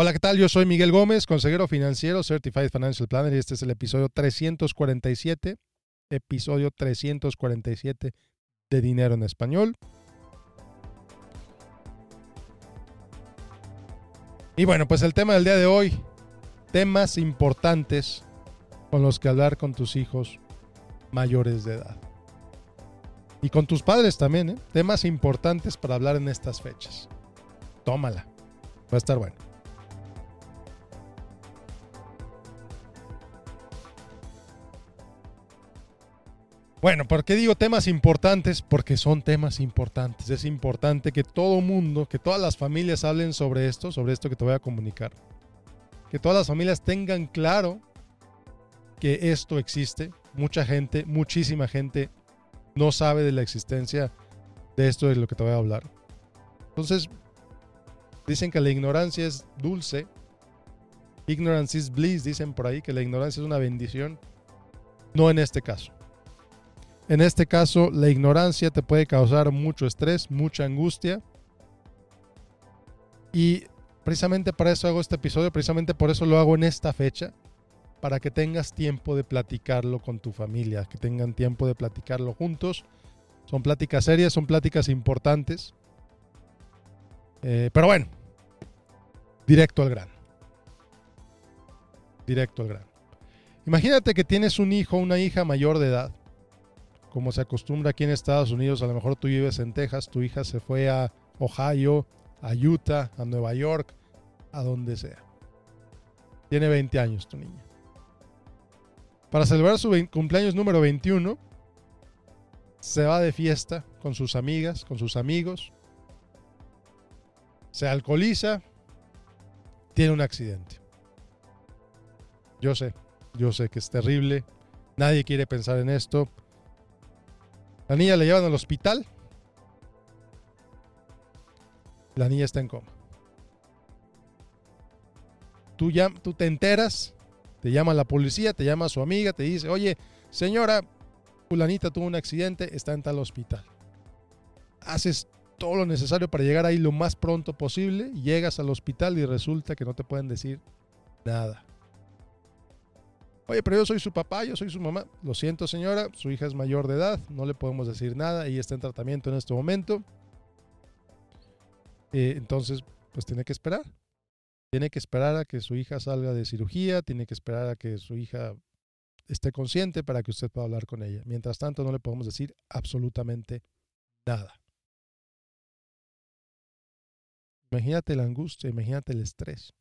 Hola, ¿qué tal? Yo soy Miguel Gómez, consejero financiero, Certified Financial Planner, y este es el episodio 347, episodio 347 de Dinero en Español. Y bueno, pues el tema del día de hoy, temas importantes con los que hablar con tus hijos mayores de edad. Y con tus padres también, ¿eh? Temas importantes para hablar en estas fechas. Tómala. Va a estar bueno. Bueno, ¿por qué digo temas importantes? Porque son temas importantes. Es importante que todo mundo, que todas las familias hablen sobre esto, sobre esto que te voy a comunicar. Que todas las familias tengan claro que esto existe. Mucha gente, muchísima gente no sabe de la existencia de esto de lo que te voy a hablar. Entonces, dicen que la ignorancia es dulce. Ignorance is bliss, dicen por ahí que la ignorancia es una bendición. No en este caso. En este caso, la ignorancia te puede causar mucho estrés, mucha angustia. Y precisamente para eso hago este episodio, precisamente por eso lo hago en esta fecha, para que tengas tiempo de platicarlo con tu familia, que tengan tiempo de platicarlo juntos. Son pláticas serias, son pláticas importantes. Eh, pero bueno, directo al grano. Directo al grano. Imagínate que tienes un hijo una hija mayor de edad como se acostumbra aquí en Estados Unidos, a lo mejor tú vives en Texas, tu hija se fue a Ohio, a Utah, a Nueva York, a donde sea. Tiene 20 años tu niña. Para celebrar su cumpleaños número 21, se va de fiesta con sus amigas, con sus amigos, se alcoholiza, tiene un accidente. Yo sé, yo sé que es terrible, nadie quiere pensar en esto, la niña la llevan al hospital. La niña está en coma. Tú, ya, tú te enteras, te llama la policía, te llama su amiga, te dice, oye, señora, fulanita tuvo un accidente, está en tal hospital. Haces todo lo necesario para llegar ahí lo más pronto posible, llegas al hospital y resulta que no te pueden decir nada. Oye, pero yo soy su papá, yo soy su mamá. Lo siento, señora, su hija es mayor de edad, no le podemos decir nada, ella está en tratamiento en este momento. Eh, entonces, pues tiene que esperar. Tiene que esperar a que su hija salga de cirugía, tiene que esperar a que su hija esté consciente para que usted pueda hablar con ella. Mientras tanto, no le podemos decir absolutamente nada. Imagínate la angustia, imagínate el estrés.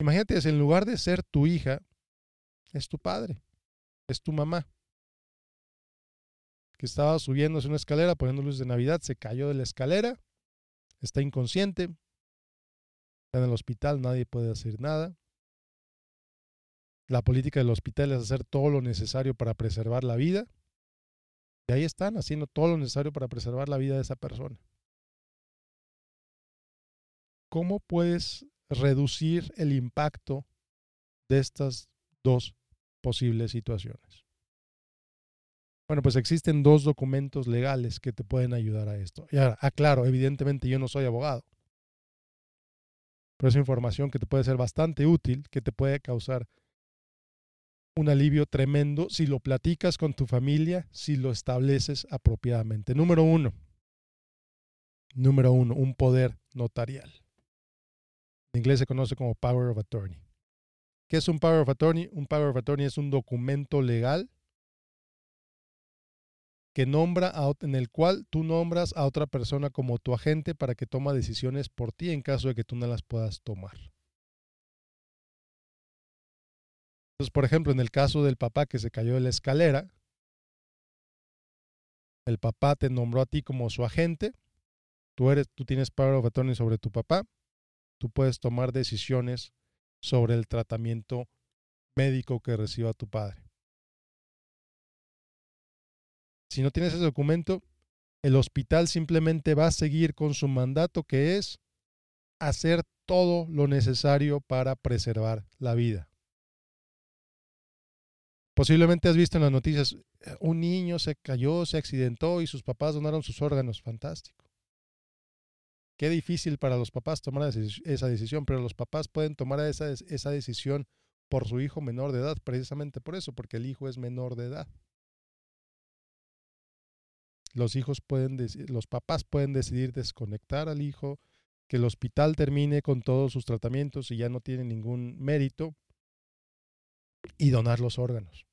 Imagínate si en lugar de ser tu hija, es tu padre, es tu mamá. Que estaba subiéndose una escalera, poniendo luz de Navidad, se cayó de la escalera, está inconsciente, está en el hospital, nadie puede hacer nada. La política del hospital es hacer todo lo necesario para preservar la vida. Y ahí están haciendo todo lo necesario para preservar la vida de esa persona. ¿Cómo puedes reducir el impacto de estas dos posibles situaciones. Bueno, pues existen dos documentos legales que te pueden ayudar a esto. Y ahora, aclaro, evidentemente yo no soy abogado, pero es información que te puede ser bastante útil, que te puede causar un alivio tremendo si lo platicas con tu familia, si lo estableces apropiadamente. Número uno, número uno, un poder notarial. En inglés se conoce como Power of Attorney. ¿Qué es un Power of Attorney? Un Power of Attorney es un documento legal que nombra en el cual tú nombras a otra persona como tu agente para que toma decisiones por ti en caso de que tú no las puedas tomar. Entonces, por ejemplo, en el caso del papá que se cayó de la escalera, el papá te nombró a ti como su agente, tú eres tú tienes power of attorney sobre tu papá, tú puedes tomar decisiones sobre el tratamiento médico que reciba tu padre. Si no tienes ese documento, el hospital simplemente va a seguir con su mandato que es hacer todo lo necesario para preservar la vida. Posiblemente has visto en las noticias, eh, un niño se cayó, se accidentó y sus papás donaron sus órganos. Fantástico. Qué difícil para los papás tomar esa decisión, pero los papás pueden tomar esa, decisión por su hijo menor de edad, precisamente por eso, porque el hijo es menor de edad. Los hijos pueden, los papás pueden decidir desconectar al hijo, que el hospital termine con todos sus tratamientos y ya no tiene ningún mérito y donar los órganos.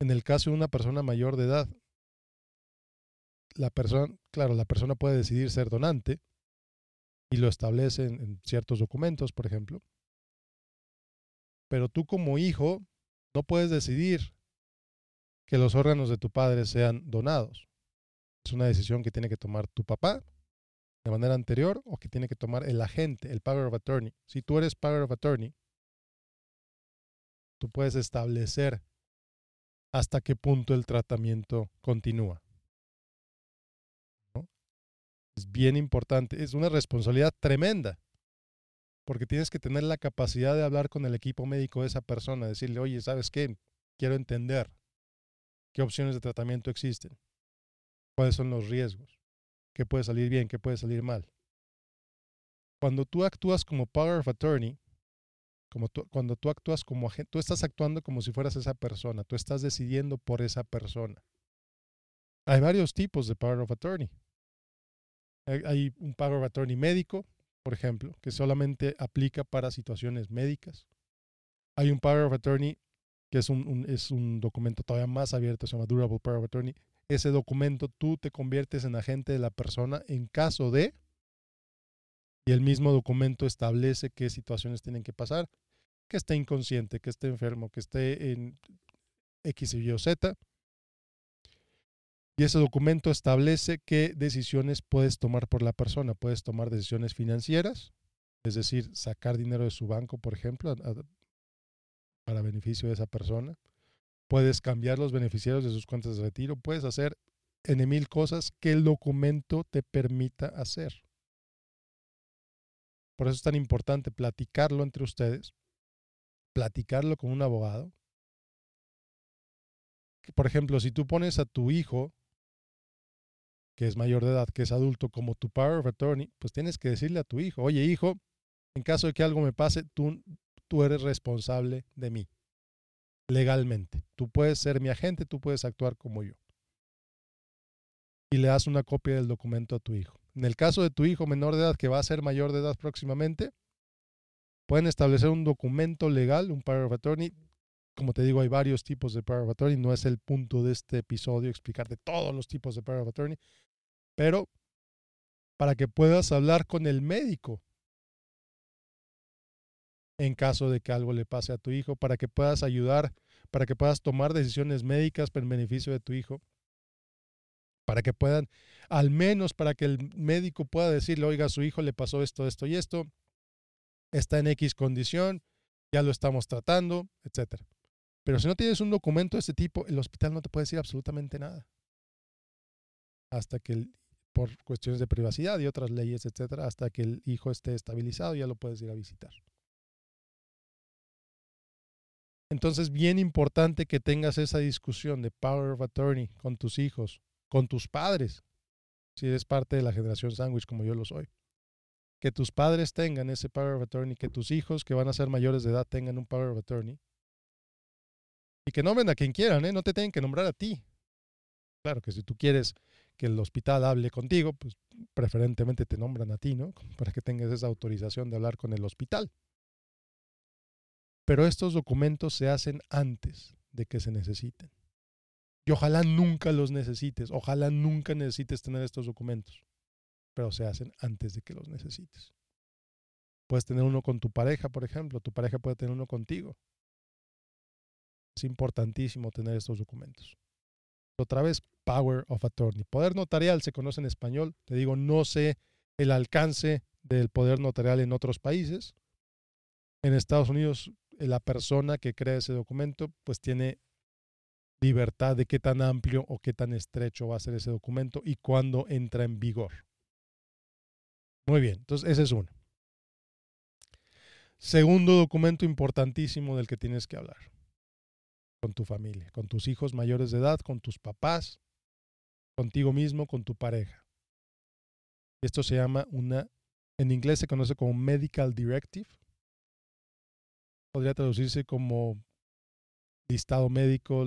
En el caso de una persona mayor de edad, la persona, claro, la persona puede decidir ser donante y lo establece en, ciertos documentos, por ejemplo. Pero tú como hijo no puedes decidir que los órganos de tu padre sean donados. Es una decisión que tiene que tomar tu papá de manera anterior o que tiene que tomar el agente, el power of attorney. Si tú eres power of attorney, tú puedes establecer hasta qué punto el tratamiento continúa. Bien importante, es una responsabilidad tremenda, porque tienes que tener la capacidad de hablar con el equipo médico de esa persona, decirle, oye, ¿sabes qué? Quiero entender qué opciones de tratamiento existen, cuáles son los riesgos, qué puede salir bien, qué puede salir mal. Cuando tú actúas como power of attorney, como cuando tú actúas como agente, tú estás actuando como si fueras esa persona, tú estás decidiendo por esa persona. Hay varios tipos de power of attorney. Hay un power of attorney médico, por ejemplo, que solamente aplica para situaciones médicas. Hay un power of attorney que es un, es un documento todavía más abierto, se llama Durable Power of Attorney. Ese documento tú te conviertes en agente de la persona en caso de, y el mismo documento establece qué situaciones tienen que pasar, que esté inconsciente, que esté enfermo, que esté en X, Y o Z, y ese documento establece qué decisiones puedes tomar por la persona. Puedes tomar decisiones financieras, es decir, sacar dinero de su banco, por ejemplo, para beneficio de esa persona. Puedes cambiar los beneficiarios de sus cuentas de retiro. Puedes hacer en mil cosas que el documento te permita hacer. Por eso es tan importante platicarlo entre ustedes, platicarlo con un abogado. Por ejemplo, si tú pones a tu hijo que es mayor de edad, que es adulto, como tu power of attorney, pues tienes que decirle a tu hijo, oye hijo, en caso de que algo me pase, tú, tú eres responsable de mí, legalmente. Tú puedes ser mi agente, tú puedes actuar como yo. Y le das una copia del documento a tu hijo. En el caso de tu hijo menor de edad, que va a ser mayor de edad próximamente, pueden establecer un documento legal, un power of attorney. Como te digo, hay varios tipos de power of attorney. No es el punto de este episodio explicarte todos los tipos de power of attorney pero para que puedas hablar con el médico en caso de que algo le pase a tu hijo, para que puedas ayudar, para que puedas tomar decisiones médicas para el beneficio de tu hijo, para que puedan, al menos para que el médico pueda decirle, oiga, a su hijo le pasó esto, esto y esto, está en X condición, ya lo estamos tratando, etc. Pero si no tienes un documento de este tipo, el hospital no te puede decir absolutamente nada. Hasta que el por cuestiones de privacidad y otras leyes, etcétera, hasta que el hijo esté estabilizado, ya lo puedes ir a visitar. Entonces, bien importante que tengas esa discusión de power of attorney con tus hijos, con tus padres, si eres parte de la generación sandwich como yo lo soy. Que tus padres tengan ese power of attorney, que tus hijos que van a ser mayores de edad tengan un power of attorney. Y que nombren a quien quieran, ¿eh? no te tienen que nombrar a ti. Claro que si tú quieres que el hospital hable contigo, pues preferentemente te nombran a ti, ¿no? Para que tengas esa autorización de hablar con el hospital. Pero estos documentos se hacen antes de que se necesiten. Y ojalá nunca los necesites, ojalá nunca necesites tener estos documentos, pero se hacen antes de que los necesites. Puedes tener uno con tu pareja, por ejemplo, tu pareja puede tener uno contigo. Es importantísimo tener estos documentos. Otra vez, Power of Attorney. Poder notarial se conoce en español. Te digo, no sé el alcance del poder notarial en otros países. En Estados Unidos, la persona que crea ese documento, pues tiene libertad de qué tan amplio o qué tan estrecho va a ser ese documento y cuándo entra en vigor. Muy bien, entonces ese es uno. Segundo documento importantísimo del que tienes que hablar con tu familia, con tus hijos mayores de edad, con tus papás, contigo mismo, con tu pareja. Esto se llama una, en inglés se conoce como Medical Directive. Podría traducirse como listado médico,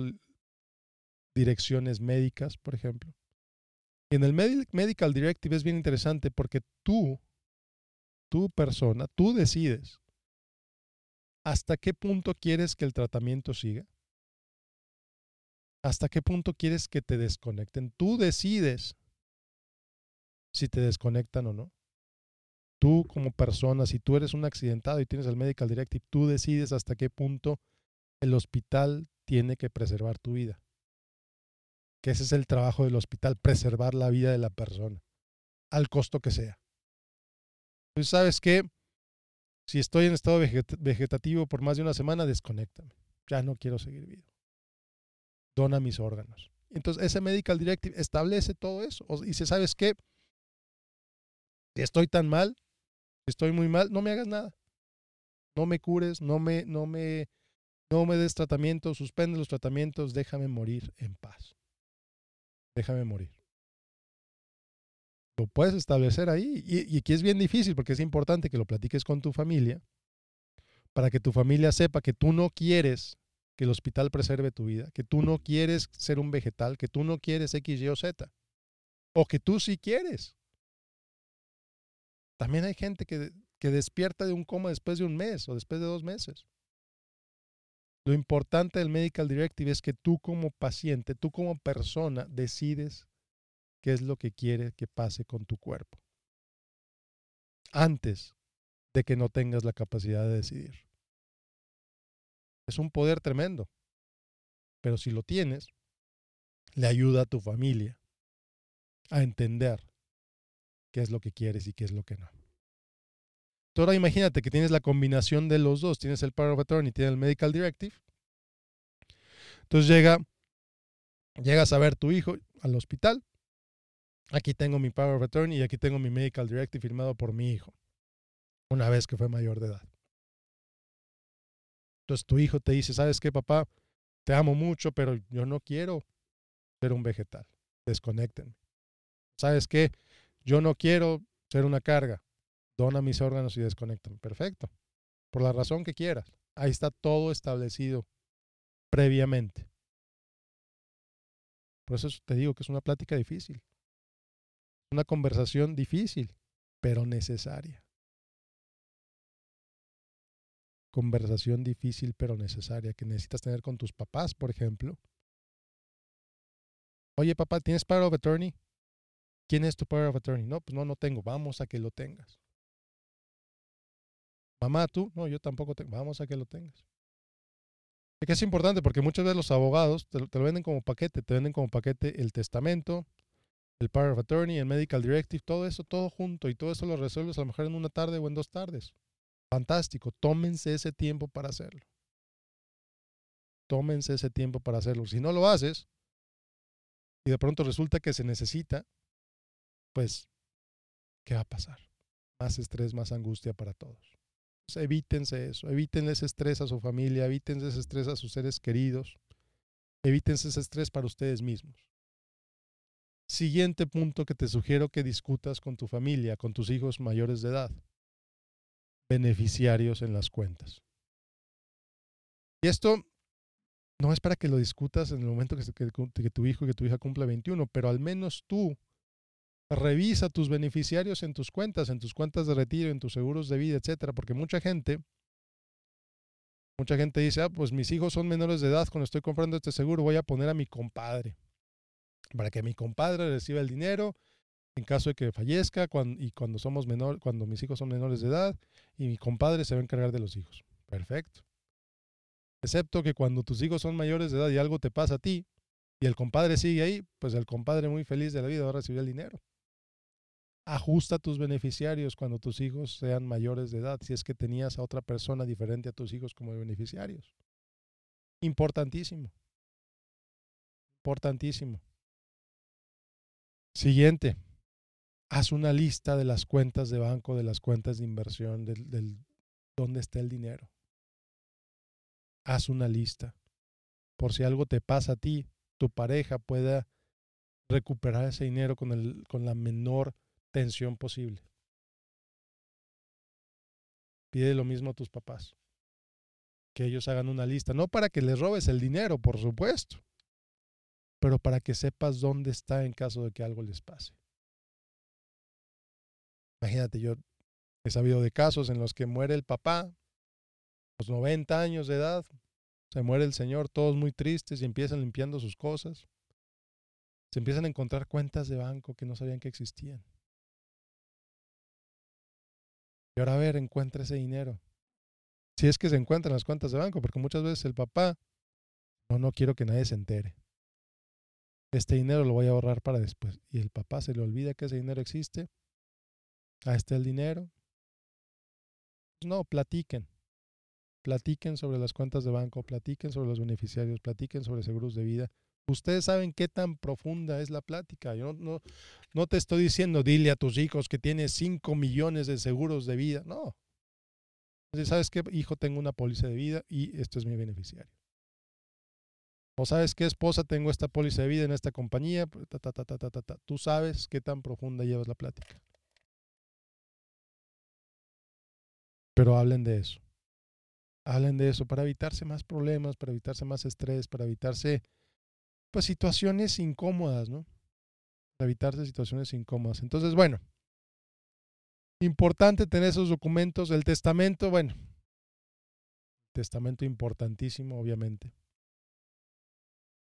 direcciones médicas, por ejemplo. En el Medical Directive es bien interesante porque tú, tu persona, tú decides hasta qué punto quieres que el tratamiento siga. ¿Hasta qué punto quieres que te desconecten? Tú decides si te desconectan o no. Tú como persona, si tú eres un accidentado y tienes el Medical Directive, tú decides hasta qué punto el hospital tiene que preservar tu vida. Que ese es el trabajo del hospital, preservar la vida de la persona, al costo que sea. Tú sabes que si estoy en estado vegetativo por más de una semana, desconéctame. Ya no quiero seguir vivo. Dona mis órganos. Entonces, ese Medical Directive establece todo eso. Y si sabes que si estoy tan mal, si estoy muy mal, no me hagas nada. No me cures, no me, no me, no me des tratamiento, suspende los tratamientos, déjame morir en paz. Déjame morir. Lo puedes establecer ahí. Y, y aquí es bien difícil porque es importante que lo platiques con tu familia para que tu familia sepa que tú no quieres que el hospital preserve tu vida, que tú no quieres ser un vegetal, que tú no quieres X, Y o Z, o que tú sí quieres. También hay gente que, que despierta de un coma después de un mes o después de dos meses. Lo importante del Medical Directive es que tú como paciente, tú como persona, decides qué es lo que quiere que pase con tu cuerpo. Antes de que no tengas la capacidad de decidir. Es un poder tremendo. Pero si lo tienes, le ayuda a tu familia a entender qué es lo que quieres y qué es lo que no. Ahora imagínate que tienes la combinación de los dos, tienes el Power of Attorney y tienes el Medical Directive. Entonces llega, llegas a ver tu hijo al hospital. Aquí tengo mi Power of Attorney y aquí tengo mi Medical Directive firmado por mi hijo, una vez que fue mayor de edad. Entonces tu hijo te dice, ¿sabes qué, papá? Te amo mucho, pero yo no quiero ser un vegetal. Desconéctenme. ¿Sabes qué? Yo no quiero ser una carga dona mis órganos y desconectan. Perfecto. Por la razón que quieras. Ahí está todo establecido previamente. Por eso te digo que es una plática difícil. Una conversación difícil, pero necesaria. Conversación difícil, pero necesaria, que necesitas tener con tus papás, por ejemplo. Oye, papá, ¿tienes power of attorney? ¿Quién es tu power of attorney? No, pues no, no tengo. Vamos a que lo tengas. Mamá, tú, no, yo tampoco tengo. Vamos a que lo tengas. Es que es importante porque muchas veces los abogados te, lo venden como paquete, te venden como paquete el testamento, el Power of Attorney, el Medical Directive, todo eso, todo junto y todo eso lo resuelves a lo mejor en una tarde o en dos tardes. Fantástico, tómense ese tiempo para hacerlo. Tómense ese tiempo para hacerlo. Si no lo haces y de pronto resulta que se necesita, pues, ¿qué va a pasar? Más estrés, más angustia para todos. Evítense eso, evítenle ese estrés a su familia, evítense ese estrés a sus seres queridos, evítense ese estrés para ustedes mismos. Siguiente punto que te sugiero que discutas con tu familia, con tus hijos mayores de edad. Beneficiarios en las cuentas. Y esto no es para que lo discutas en el momento que, que tu hijo y que tu hija cumpla 21, pero al menos tú Revisa tus beneficiarios en tus cuentas, en tus cuentas de retiro, en tus seguros de vida, etcétera, porque mucha gente, mucha gente dice, ah, pues mis hijos son menores de edad, cuando estoy comprando este seguro voy a poner a mi compadre, para que mi compadre reciba el dinero en caso de que fallezca y cuando somos menor, cuando mis hijos son menores de edad y mi compadre se va a encargar de los hijos. Perfecto. Excepto que cuando tus hijos son mayores de edad y algo te pasa a ti y el compadre sigue ahí, pues el compadre muy feliz de la vida va a recibir el dinero ajusta tus beneficiarios cuando tus hijos sean mayores de edad, si es que tenías a otra persona diferente a tus hijos como beneficiarios. Importantísimo. Importantísimo. Siguiente. Haz una lista de las cuentas de banco, de las cuentas de inversión, del, dónde está el dinero. Haz una lista. Por si algo te pasa a ti, tu pareja pueda recuperar ese dinero con, el, con la menor tensión posible. Pide lo mismo a tus papás. Que ellos hagan una lista, no para que les robes el dinero, por supuesto, pero para que sepas dónde está en caso de que algo les pase. Imagínate, yo he sabido de casos en los que muere el papá, los 90 años de edad, se muere el señor, todos muy tristes y empiezan limpiando sus cosas. Se empiezan a encontrar cuentas de banco que no sabían que existían. Y ahora a ver, encuentra ese dinero. Si es que se encuentran las cuentas de banco, porque muchas veces el papá, no, no quiero que nadie se entere. Este dinero lo voy a ahorrar para después. Y el papá se le olvida que ese dinero existe Ahí está el dinero. No, platiquen. Platiquen sobre las cuentas de banco, platiquen sobre los beneficiarios, platiquen sobre seguros de vida. Ustedes saben qué tan profunda es la plática. Yo no, no, te estoy diciendo, dile a tus hijos que tienes 5 millones de seguros de vida. No. ¿Sabes qué, hijo? Tengo una póliza de vida y esto es mi beneficiario. O sabes qué, esposa, tengo esta póliza de vida en esta compañía. Tú sabes qué tan profunda llevas la plática. Pero hablen de eso. Hablen de eso para evitarse más problemas, para evitarse más estrés, para evitarse pues situaciones incómodas, ¿no? Para evitarse situaciones incómodas. Entonces, bueno, importante tener esos documentos. El testamento, bueno, testamento importantísimo, obviamente.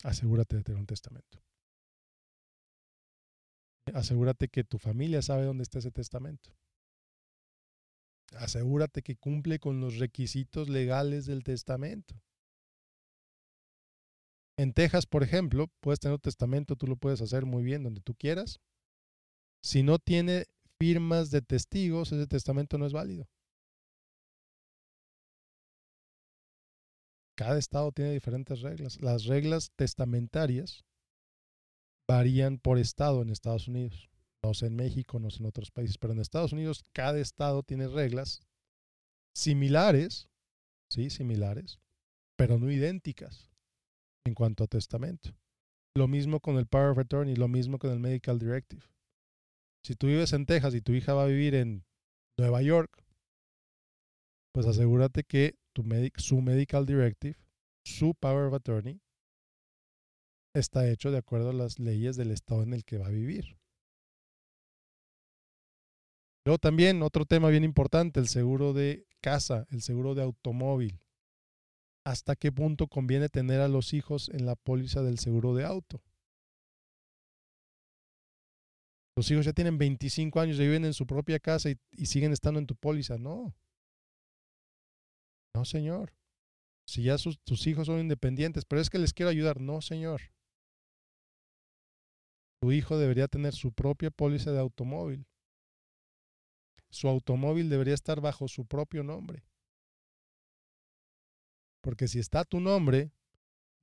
Asegúrate de tener un testamento. Asegúrate que tu familia sabe dónde está ese testamento. Asegúrate que cumple con los requisitos legales del testamento. En Texas, por ejemplo, puedes tener un testamento, tú lo puedes hacer muy bien donde tú quieras. Si no tiene firmas de testigos, ese testamento no es válido. Cada estado tiene diferentes reglas. Las reglas testamentarias varían por estado en Estados Unidos. No sé en México, no sé en otros países, pero en Estados Unidos cada estado tiene reglas similares, sí, similares, pero no idénticas en cuanto a testamento. Lo mismo con el Power of Attorney, lo mismo con el Medical Directive. Si tú vives en Texas y tu hija va a vivir en Nueva York, pues asegúrate que tu su Medical Directive, su Power of Attorney, está hecho de acuerdo a las leyes del estado en el que va a vivir. Luego también otro tema bien importante, el seguro de casa, el seguro de automóvil. ¿Hasta qué punto conviene tener a los hijos en la póliza del seguro de auto? Los hijos ya tienen 25 años, y viven en su propia casa y, siguen estando en tu póliza. No. No, señor. Si ya tus hijos son independientes, pero es que les quiero ayudar. No, señor. Tu hijo debería tener su propia póliza de automóvil su automóvil debería estar bajo su propio nombre. Porque si está tu nombre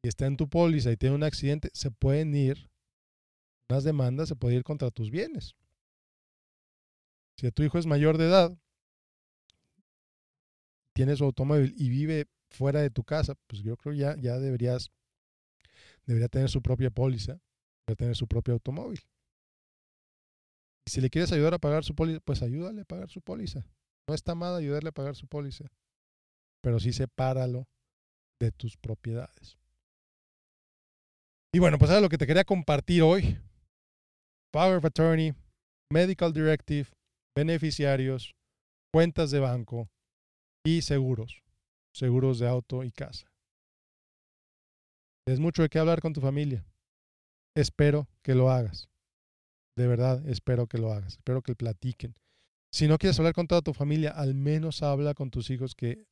y está en tu póliza y tiene un accidente, se pueden ir, las demandas se puede ir contra tus bienes. Si tu hijo es mayor de edad, tiene su automóvil y vive fuera de tu casa, pues yo creo ya, ya deberías, debería tener su propia póliza, debería tener su propio automóvil. Si le quieres ayudar a pagar su póliza, pues ayúdale a pagar su póliza. No está mal ayudarle a pagar su póliza, pero sí sepáralo de tus propiedades. Y bueno, pues ahora lo que te quería compartir hoy. Power of Attorney, Medical Directive, beneficiarios, cuentas de banco y seguros. Seguros de auto y casa. Es mucho de qué hablar con tu familia. Espero que lo hagas. De verdad, espero que lo hagas, espero que platiquen. Si no quieres hablar con toda tu familia, al menos habla con tus hijos que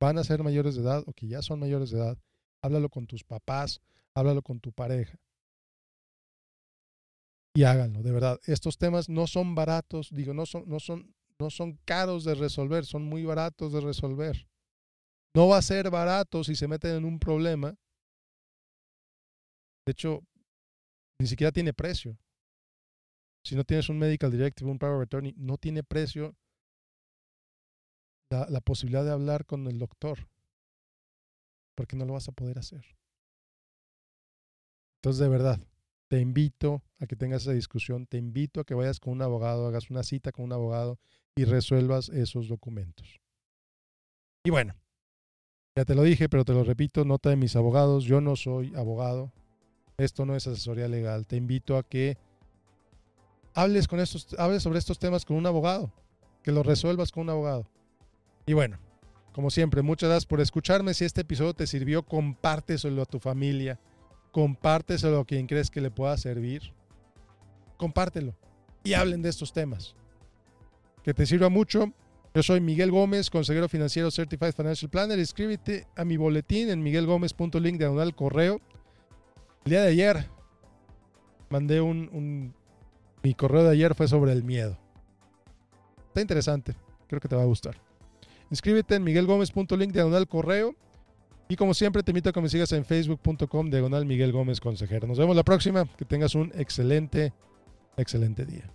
van a ser mayores de edad o que ya son mayores de edad. Háblalo con tus papás, háblalo con tu pareja. Y háganlo, de verdad. Estos temas no son baratos, digo, no son, no son, no son caros de resolver, son muy baratos de resolver. No va a ser barato si se meten en un problema. De hecho, ni siquiera tiene precio. Si no tienes un medical directive, un power of attorney, no tiene precio la, la posibilidad de hablar con el doctor, porque no lo vas a poder hacer. Entonces, de verdad, te invito a que tengas esa discusión, te invito a que vayas con un abogado, hagas una cita con un abogado y resuelvas esos documentos. Y bueno, ya te lo dije, pero te lo repito, nota de mis abogados, yo no soy abogado, esto no es asesoría legal, te invito a que hables, con estos, hables sobre estos temas con un abogado, que lo resuelvas con un abogado. Y bueno, como siempre, muchas gracias por escucharme. Si este episodio te sirvió, compárteselo a tu familia, compárteselo a quien crees que le pueda servir. Compártelo y hablen de estos temas. Que te sirva mucho. Yo soy Miguel Gómez, consejero financiero Certified Financial Planner. Escríbete a mi boletín en miguelgomez.link diagonal correo. El día de ayer mandé un, Mi correo de ayer fue sobre el miedo. Está interesante. Creo que te va a gustar. Inscríbete en miguelgomez.link diagonal correo. Y como siempre, te invito a que me sigas en facebook.com diagonal Miguel Gómez Consejero. Nos vemos la próxima. Que tengas un excelente, excelente día.